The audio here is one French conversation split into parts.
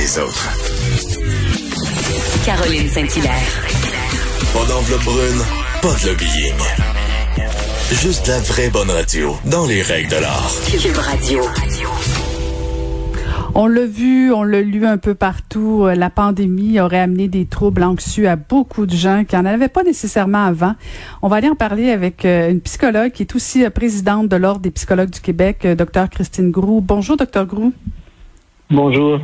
les autres. Caroline Saint-Hilaire. Pas d'enveloppe brune, pas de lobbying. Juste la vraie bonne radio, dans les règles de l'art. Cube Radio. On l'a vu, on l'a lu un peu partout. euh, La pandémie aurait amené des troubles anxieux à beaucoup de gens qui n'en avaient pas nécessairement avant. On va aller en parler avec euh, une psychologue qui est aussi euh, présidente de l'Ordre des psychologues du Québec, Dr Christine Groux. Bonjour, Dr Groux. Bonjour.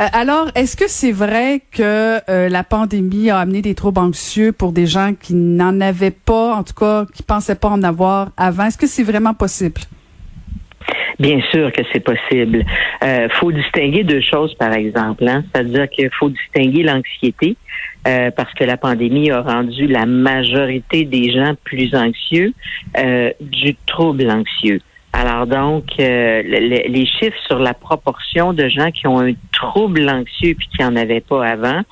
Euh, alors, est-ce que c'est vrai que euh, la pandémie a amené des troubles anxieux pour des gens qui n'en avaient pas, en tout cas, qui pensaient pas en avoir avant? Est-ce que c'est vraiment possible? Bien sûr que c'est possible. Euh, faut distinguer deux choses, par exemple. Hein? C'est-à-dire qu'il faut distinguer l'anxiété, euh, parce que la pandémie a rendu la majorité des gens plus anxieux, du trouble anxieux. Alors donc, le- le- les chiffres sur la proportion de gens qui ont un trouble anxieux puis qui en avaient pas avant,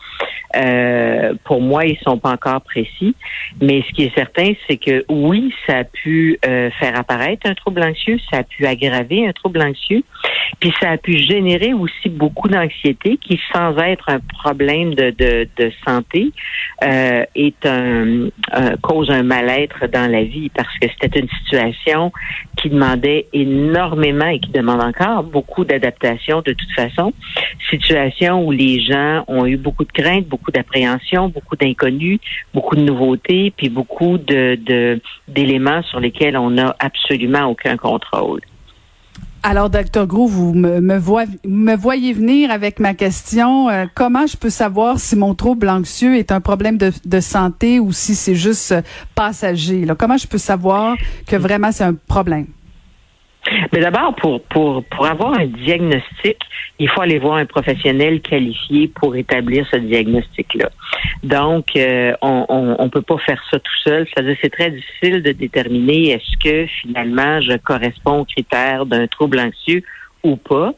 euh, pour moi, ils sont pas encore précis. Mais ce qui est certain, c'est que oui, ça a pu euh, faire apparaître un trouble anxieux, ça a pu aggraver un trouble anxieux, puis ça a pu générer aussi beaucoup d'anxiété qui, sans être un problème de, de, de santé, euh, est un, un- cause un mal-être dans la vie parce que c'était une situation qui demandait énormément et qui demande encore beaucoup d'adaptation de toute façon. Situation où les gens ont eu beaucoup de craintes, beaucoup d'appréhension, beaucoup d'inconnus, beaucoup de nouveautés, puis beaucoup de d'éléments sur lesquels on n'a absolument aucun contrôle. Alors, Dr. Gros, vous me, voyez venir avec ma question. Euh, comment je peux savoir si mon trouble anxieux est un problème de, de santé ou si c'est juste euh, passager? Là? Comment je peux savoir que vraiment c'est un problème? Mais d'abord, pour, pour, pour avoir un diagnostic, il faut aller voir un professionnel qualifié pour établir ce diagnostic-là. Donc, euh, on on peut pas faire ça tout seul. C'est-à-dire c'est très difficile de déterminer est-ce que finalement je corresponds aux critères d'un trouble anxieux ou pas.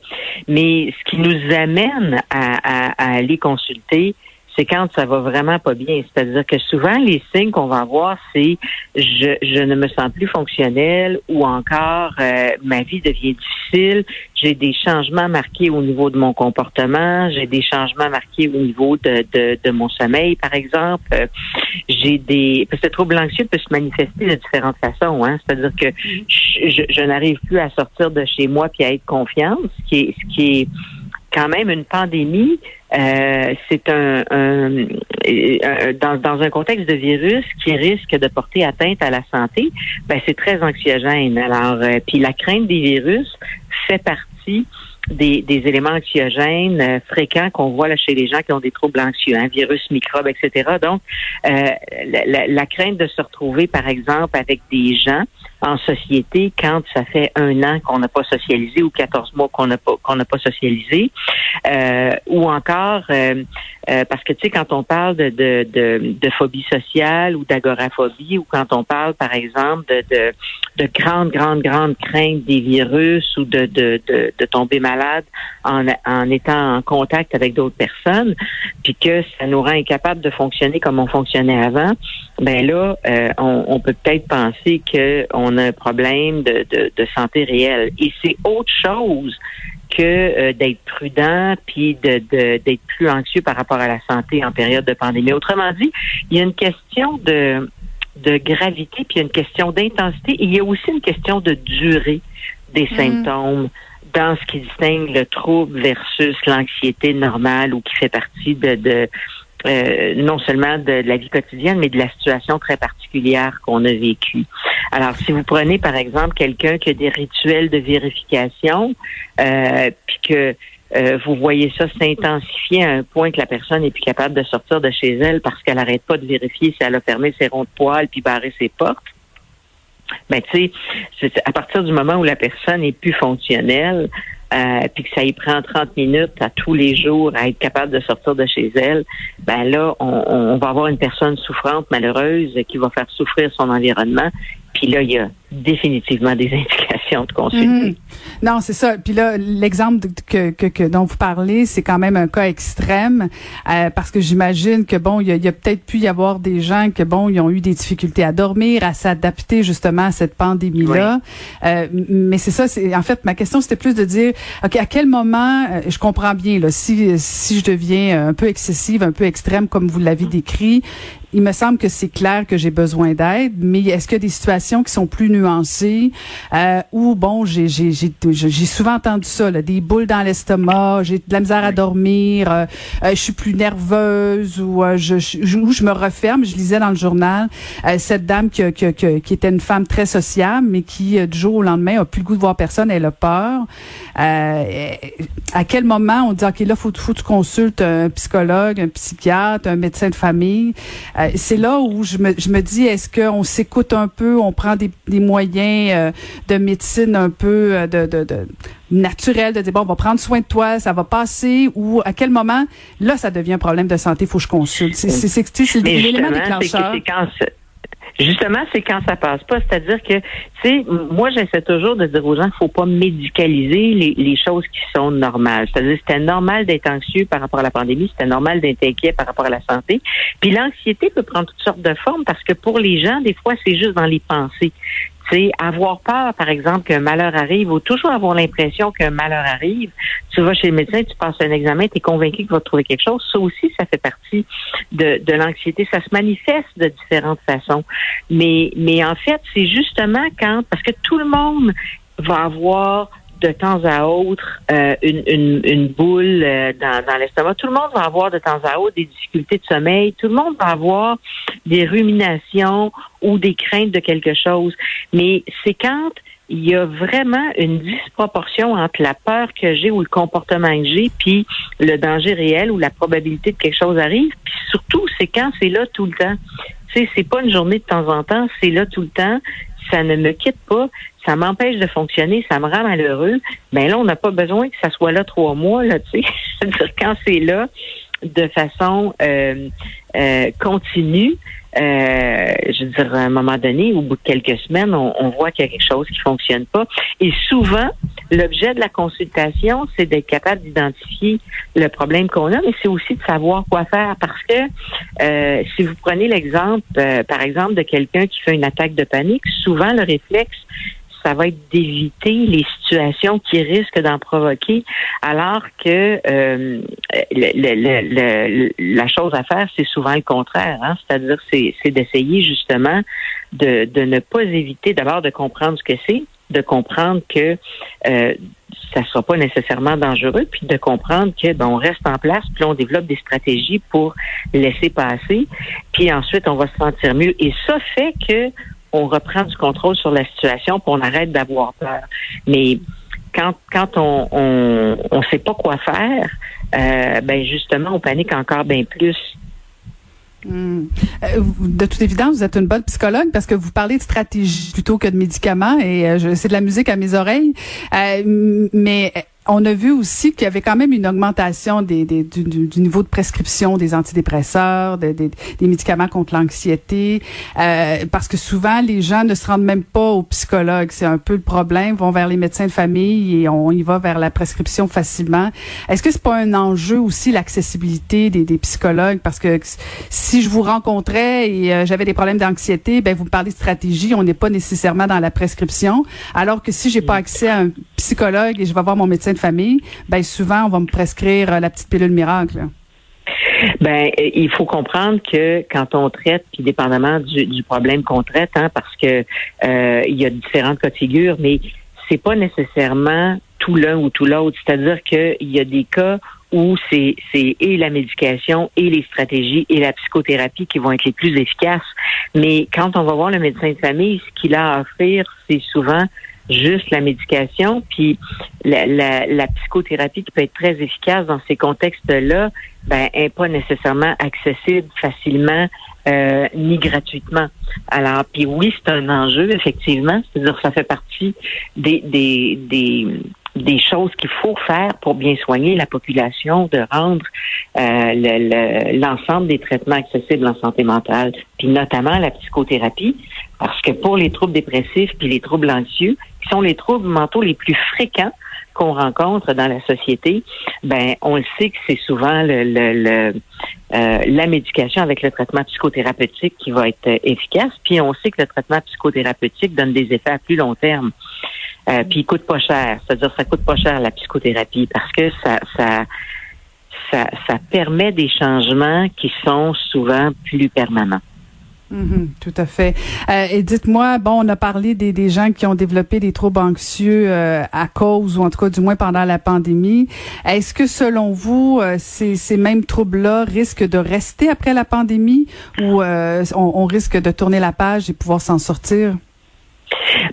Mais ce qui nous amène à, à, à aller consulter, c'est quand ça va vraiment pas bien. C'est-à-dire que souvent, les signes qu'on va avoir, c'est je, je ne me sens plus fonctionnel ou encore euh, ma vie devient difficile, j'ai des changements marqués au niveau de mon comportement, j'ai des changements marqués au niveau de, de, de mon sommeil, par exemple. Euh, j'ai des... Parce que le trouble anxieux peut se manifester de différentes façons. Hein? C'est-à-dire que je, je, je n'arrive plus à sortir de chez moi puis à être confiante, ce qui est, ce qui est quand même une pandémie, euh, c'est un, dans, dans un contexte de virus qui risque de porter atteinte à la santé, ben c'est très anxiogène. Alors, euh, puis la crainte des virus fait partie des, des éléments anxiogènes euh, fréquents qu'on voit chez les gens qui ont des troubles anxieux, hein, virus, microbes, etc. Donc, euh, la crainte de se retrouver, par exemple, avec des gens en société quand ça fait un an qu'on n'a pas socialisé ou 14 mois qu'on n'a pas qu'on n'a pas socialisé, euh, ou encore euh, euh, parce que tu sais quand on parle de de, de, de phobie sociale ou d'agoraphobie ou quand on parle par exemple de de, de grandes grandes grandes craintes des virus ou de de, de, de tomber malade en, en étant en contact avec d'autres personnes, puis que ça nous rend incapables de fonctionner comme on fonctionnait avant, ben là, euh, on, on peut peut-être penser qu'on a un problème de, de, de santé réelle. Et c'est autre chose que euh, d'être prudent puis de, d'être plus anxieux par rapport à la santé en période de pandémie. Autrement dit, il y a une question de de gravité puis il y a une question d'intensité. Et il y a aussi une question de durée des symptômes dans ce qui distingue le trouble versus l'anxiété normale ou qui fait partie de, de euh, non seulement de la vie quotidienne, mais de la situation très particulière qu'on a vécue. Alors, si vous prenez par exemple quelqu'un qui a des rituels de vérification, euh, puis que euh, vous voyez ça s'intensifier à un point que la personne n'est plus capable de sortir de chez elle parce qu'elle n'arrête pas de vérifier si elle a fermé ses ronds de poils puis barré ses portes. Ben, tu sais, à partir du moment où la personne est plus fonctionnelle, euh, puis que ça y prend 30 minutes à tous les jours à être capable de sortir de chez elle, ben là, on, on va avoir une personne souffrante, malheureuse, qui va faire souffrir son environnement, Puis là, il y a définitivement des indications Mhm. Non, c'est ça. Puis là, l'exemple que, que, que, dont vous parlez, c'est quand même un cas extrême euh, parce que j'imagine que bon, il y a, peut-être pu y avoir des gens que bon, ils ont eu des difficultés à dormir, à s'adapter justement à cette pandémie-là. Euh, mais c'est ça. C'est en fait ma question, c'était plus de dire, ok, à quel moment, euh, je comprends bien là, si si je deviens un peu excessive, un peu extrême comme vous l'avez décrit, il me semble que c'est clair que j'ai besoin d'aide, mais est-ce qu'il y a des situations qui sont plus nuancées euh, où, bon, j'ai, j'ai, j'ai, j'ai souvent entendu ça, là, des boules dans l'estomac, j'ai de la misère à dormir, euh, euh, je suis plus nerveuse ou euh, je, je, je me referme. Je lisais dans le journal cette dame qui, qui, qui, qui, était une femme très sociable, mais qui, du jour au lendemain, a plus le goût de voir personne, elle a peur. à quel moment on dit, OK, là, faut, faut que tu consultes un psychologue, un psychiatre, un médecin de famille. Euh, c'est là où je me, je me dis, est-ce qu'on s'écoute un peu, on prend des, des moyens euh, de médecine un peu euh, de, de, de naturel de dire bon on va prendre soin de toi ça va passer ou à quel moment? Là ça devient un problème de santé faut que je consulte. C'est c'est c'est l'élément déclencheur Justement, c'est quand ça passe pas. C'est-à-dire que, tu sais, moi, j'essaie toujours de dire aux gens qu'il faut pas médicaliser les, choses qui sont normales. C'est-à-dire, c'était normal d'être anxieux par rapport à la pandémie, c'était normal d'être inquiet par rapport à la santé. Puis l'anxiété peut prendre toutes sortes de formes parce que pour les gens, des fois, c'est juste dans les pensées c'est avoir peur, par exemple, qu'un malheur arrive ou toujours avoir l'impression qu'un malheur arrive. Tu vas chez le médecin, tu passes un examen, tu es convaincu qu'il va trouver quelque chose. Ça aussi, ça fait partie de, de l'anxiété. Ça se manifeste de différentes façons. Mais, mais en fait, c'est justement quand, parce que tout le monde va avoir de temps à autre euh, une, une, boule euh, dans, dans l'estomac. Tout le monde va avoir de temps à autre des difficultés de sommeil. Tout le monde va avoir des ruminations ou des craintes de quelque chose. Mais c'est quand il y a vraiment une disproportion entre la peur que j'ai ou le comportement que j'ai, puis le danger réel ou la probabilité que quelque chose arrive. Puis surtout, c'est quand c'est là tout le temps. Tu sais, c'est pas une journée de temps en temps, c'est là tout le temps. Ça ne me quitte pas ça m'empêche de fonctionner, ça me rend malheureux, ben là, on n'a pas besoin que ça soit là trois mois, là, tu sais. quand c'est là de façon euh, euh, continue, euh, je veux dire, à un moment donné, au bout de quelques semaines, on, voit qu'il y a quelque chose qui fonctionne pas. Et souvent, l'objet de la consultation, c'est d'être capable d'identifier le problème qu'on a, mais c'est aussi de savoir quoi faire. Parce que euh, si vous prenez l'exemple, euh, par exemple, de quelqu'un qui fait une attaque de panique, souvent le réflexe, ça va être d'éviter les situations qui risquent d'en provoquer, alors que euh, la chose à faire, c'est souvent le contraire. Hein? C'est-à-dire, c'est d'essayer justement de, ne pas éviter d'abord de comprendre ce que c'est, de comprendre que euh, ça ne sera pas nécessairement dangereux, puis de comprendre que ben, on reste en place, puis on développe des stratégies pour laisser passer, puis ensuite on va se sentir mieux. Et ça fait que on reprend du contrôle sur la situation, puis on arrête d'avoir peur. Mais quand quand on on, sait pas quoi faire, euh, ben justement on panique encore bien plus. Hmm. Euh, de toute évidence, vous êtes une bonne psychologue parce que vous parlez de stratégie plutôt que de médicaments et euh, c'est de la musique à mes oreilles. mais on a vu aussi qu'il y avait quand même une augmentation des, des du, du, niveau de prescription des antidépresseurs, des, des, médicaments contre l'anxiété, euh, parce que souvent les gens ne se rendent même pas au psychologue. C'est un peu le problème. Ils vont vers les médecins de famille et on y va vers la prescription facilement. Est-ce que c'est pas un enjeu aussi l'accessibilité des, des, psychologues? Parce que si je vous rencontrais et euh, j'avais des problèmes d'anxiété, ben vous me parlez de stratégie. On n'est pas nécessairement dans la prescription. Alors que si j'ai pas accès à un psychologue et je vais voir mon médecin de famille, ben souvent on va me prescrire euh, la petite pilule miracle. Ben, il faut comprendre que quand on traite, puis dépendamment du, problème qu'on traite, hein, parce que euh, il y a différentes cas de figure, mais c'est pas nécessairement tout l'un ou tout l'autre. C'est-à-dire qu'il y a des cas où c'est c'est et la médication et les stratégies et la psychothérapie qui vont être les plus efficaces. Mais quand on va voir le médecin de famille, ce qu'il a à offrir, c'est souvent juste la médication, puis la, psychothérapie qui peut être très efficace dans ces contextes-là, ben, n'est pas nécessairement accessible facilement euh, ni gratuitement. Alors, puis oui, c'est un enjeu, effectivement. C'est-à-dire ça fait partie des, des, des choses qu'il faut faire pour bien soigner la population, de rendre euh, l'ensemble des traitements accessibles en santé mentale, puis notamment la psychothérapie, parce que pour les troubles dépressifs puis les troubles anxieux, qui sont les troubles mentaux les plus fréquents qu'on rencontre dans la société, ben on le sait que c'est souvent le, le, euh, la médication avec le traitement psychothérapeutique qui va être efficace. Puis on sait que le traitement psychothérapeutique donne des effets à plus long terme. Euh, puis il coûte pas cher. C'est-à-dire ça coûte pas cher la psychothérapie parce que ça, ça, ça, ça permet des changements qui sont souvent plus permanents. Mm-hmm, tout à fait. Euh, et dites-moi, bon, on a parlé des, des, gens qui ont développé des troubles anxieux euh, à cause, ou en tout cas du moins pendant la pandémie. Est-ce que selon vous, euh, ces, ces, mêmes troubles-là risquent de rester après la pandémie ou on risque de tourner la page et pouvoir s'en sortir?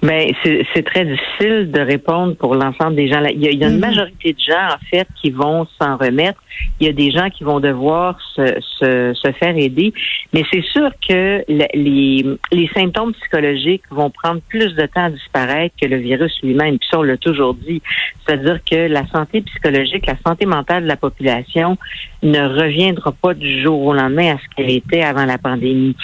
Mais c'est très difficile de répondre pour l'ensemble des gens. Il y, a, il y a une mm-hmm. majorité de gens, en fait, qui vont s'en remettre. Il y a des gens qui vont devoir se, se, se faire aider. Mais c'est sûr que les, les symptômes psychologiques vont prendre plus de temps à disparaître que le virus lui-même. Puis ça, on l'a toujours dit. C'est-à-dire que la santé psychologique, la santé mentale de la population ne reviendra pas du jour au lendemain à ce qu'elle était avant la pandémie.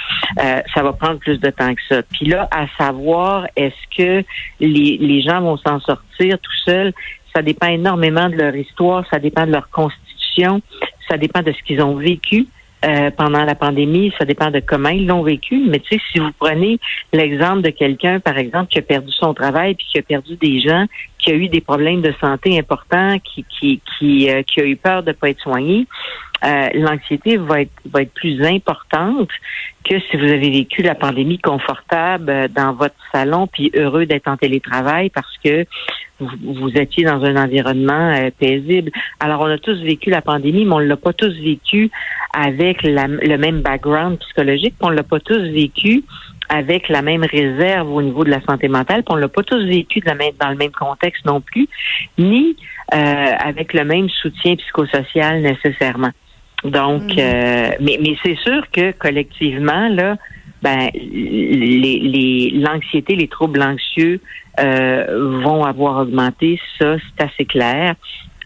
Euh, ça va prendre plus de temps que ça. Puis là, à savoir, est-ce que les, les gens vont s'en sortir tout seuls? Ça dépend énormément de leur histoire, ça dépend de leur constitution, ça dépend de ce qu'ils ont vécu. Euh, pendant la pandémie, ça dépend de comment ils l'ont vécu. Mais tu sais, si vous prenez l'exemple de quelqu'un, par exemple, qui a perdu son travail puis qui a perdu des gens, qui a eu des problèmes de santé importants, qui qui qui, euh, qui a eu peur de pas être soigné, euh, l'anxiété va être va être plus importante que si vous avez vécu la pandémie confortable euh, dans votre salon puis heureux d'être en télétravail parce que vous, étiez dans un environnement euh, paisible. Alors on a tous vécu la pandémie, mais on l'a pas tous vécu avec le même background psychologique, on l'a pas tous vécu avec la même réserve au niveau de la santé mentale, puis on l'a pas tous vécu de la même, dans le même contexte non plus, ni avec le même soutien psychosocial nécessairement. Donc, mm. euh, mais, mais c'est sûr que collectivement, là, ben, les, l'anxiété, les, troubles anxieux euh, vont avoir augmenté. Ça, c'est assez clair.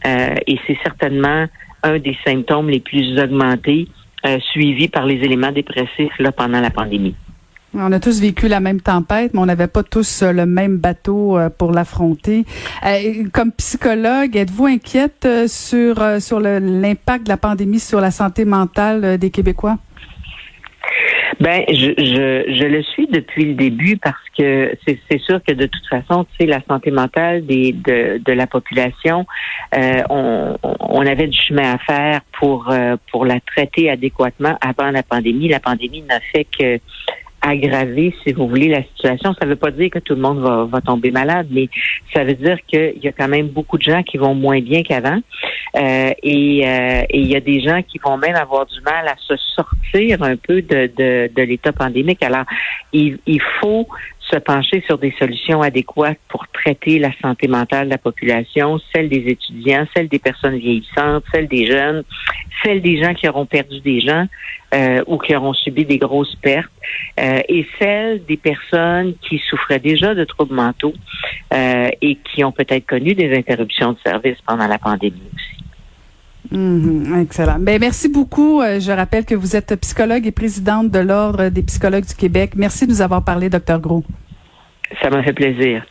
Euh, et c'est certainement un des symptômes les plus augmentés, suivis par les éléments dépressifs là, pendant la pandémie. On a tous vécu la même tempête, mais on n'avait pas tous euh, le même bateau euh, pour l'affronter. Euh, comme psychologue, êtes-vous inquiète sur l'impact de la pandémie sur la santé mentale des Québécois? Ben, je, le suis depuis le début parce que c'est sûr que de toute façon, tu sais, la santé mentale de, la population, on, avait du chemin à faire pour la traiter adéquatement avant la pandémie. La pandémie n'a fait que aggraver, si vous voulez, la situation. Ça ne veut pas dire que tout le monde va, va tomber malade, mais ça veut dire qu'il y a quand même beaucoup de gens qui vont moins bien qu'avant. Euh, et euh, il y a des gens qui vont même avoir du mal à se sortir un peu de, de, de l'état pandémique. Alors, il, il faut se pencher sur des solutions adéquates pour traiter la santé mentale de la population, celle des étudiants, celle des personnes vieillissantes, celle des jeunes, celle des gens qui auront perdu des gens euh, ou qui auront subi des grosses pertes, euh, et celle des personnes qui souffraient déjà de troubles mentaux euh, et qui ont peut-être connu des interruptions de service pendant la pandémie aussi. Mm-hmm. excellent. Ben, merci beaucoup. Je rappelle que vous êtes psychologue et présidente de l'Ordre des psychologues du Québec. Merci de nous avoir parlé, docteur Gros. Ça m'a fait plaisir.